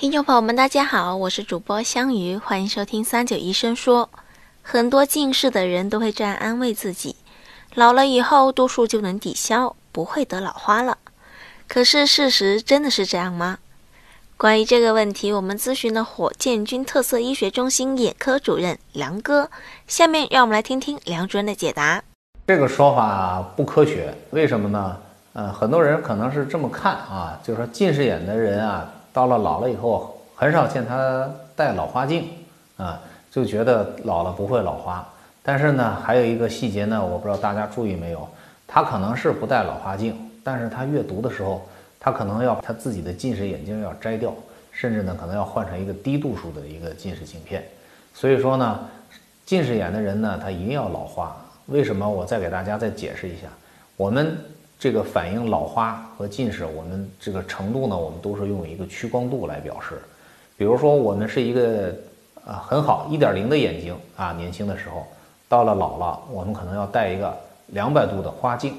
听众朋友们，大家好，我是主播香鱼，欢迎收听三九医生说。很多近视的人都会这样安慰自己：老了以后度数就能抵消，不会得老花了。可是事实真的是这样吗？关于这个问题，我们咨询了火箭军特色医学中心眼科主任梁哥。下面让我们来听听梁主任的解答。这个说法不科学，为什么呢？呃，很多人可能是这么看啊，就是说近视眼的人啊。到了老了以后，很少见他戴老花镜，啊，就觉得老了不会老花。但是呢，还有一个细节呢，我不知道大家注意没有，他可能是不戴老花镜，但是他阅读的时候，他可能要他自己的近视眼镜要摘掉，甚至呢，可能要换成一个低度数的一个近视镜片。所以说呢，近视眼的人呢，他一定要老花。为什么？我再给大家再解释一下，我们。这个反映老花和近视，我们这个程度呢，我们都是用一个屈光度来表示。比如说，我们是一个啊很好一点零的眼睛啊，年轻的时候，到了老了，我们可能要戴一个两百度的花镜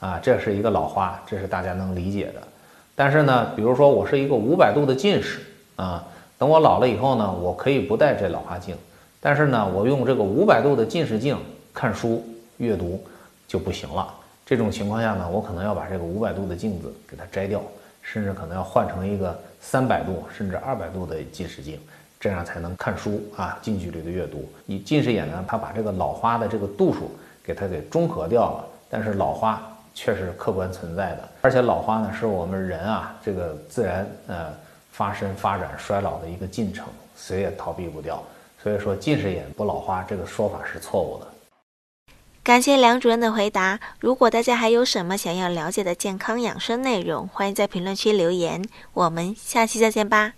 啊，这是一个老花，这是大家能理解的。但是呢，比如说我是一个五百度的近视啊，等我老了以后呢，我可以不戴这老花镜，但是呢，我用这个五百度的近视镜看书阅读就不行了。这种情况下呢，我可能要把这个五百度的镜子给它摘掉，甚至可能要换成一个三百度甚至二百度的近视镜，这样才能看书啊，近距离的阅读。你近视眼呢，它把这个老花的这个度数给它给中和掉了，但是老花却是客观存在的，而且老花呢是我们人啊这个自然呃发生发展衰老的一个进程，谁也逃避不掉。所以说近视眼不老花这个说法是错误的。感谢梁主任的回答。如果大家还有什么想要了解的健康养生内容，欢迎在评论区留言。我们下期再见吧。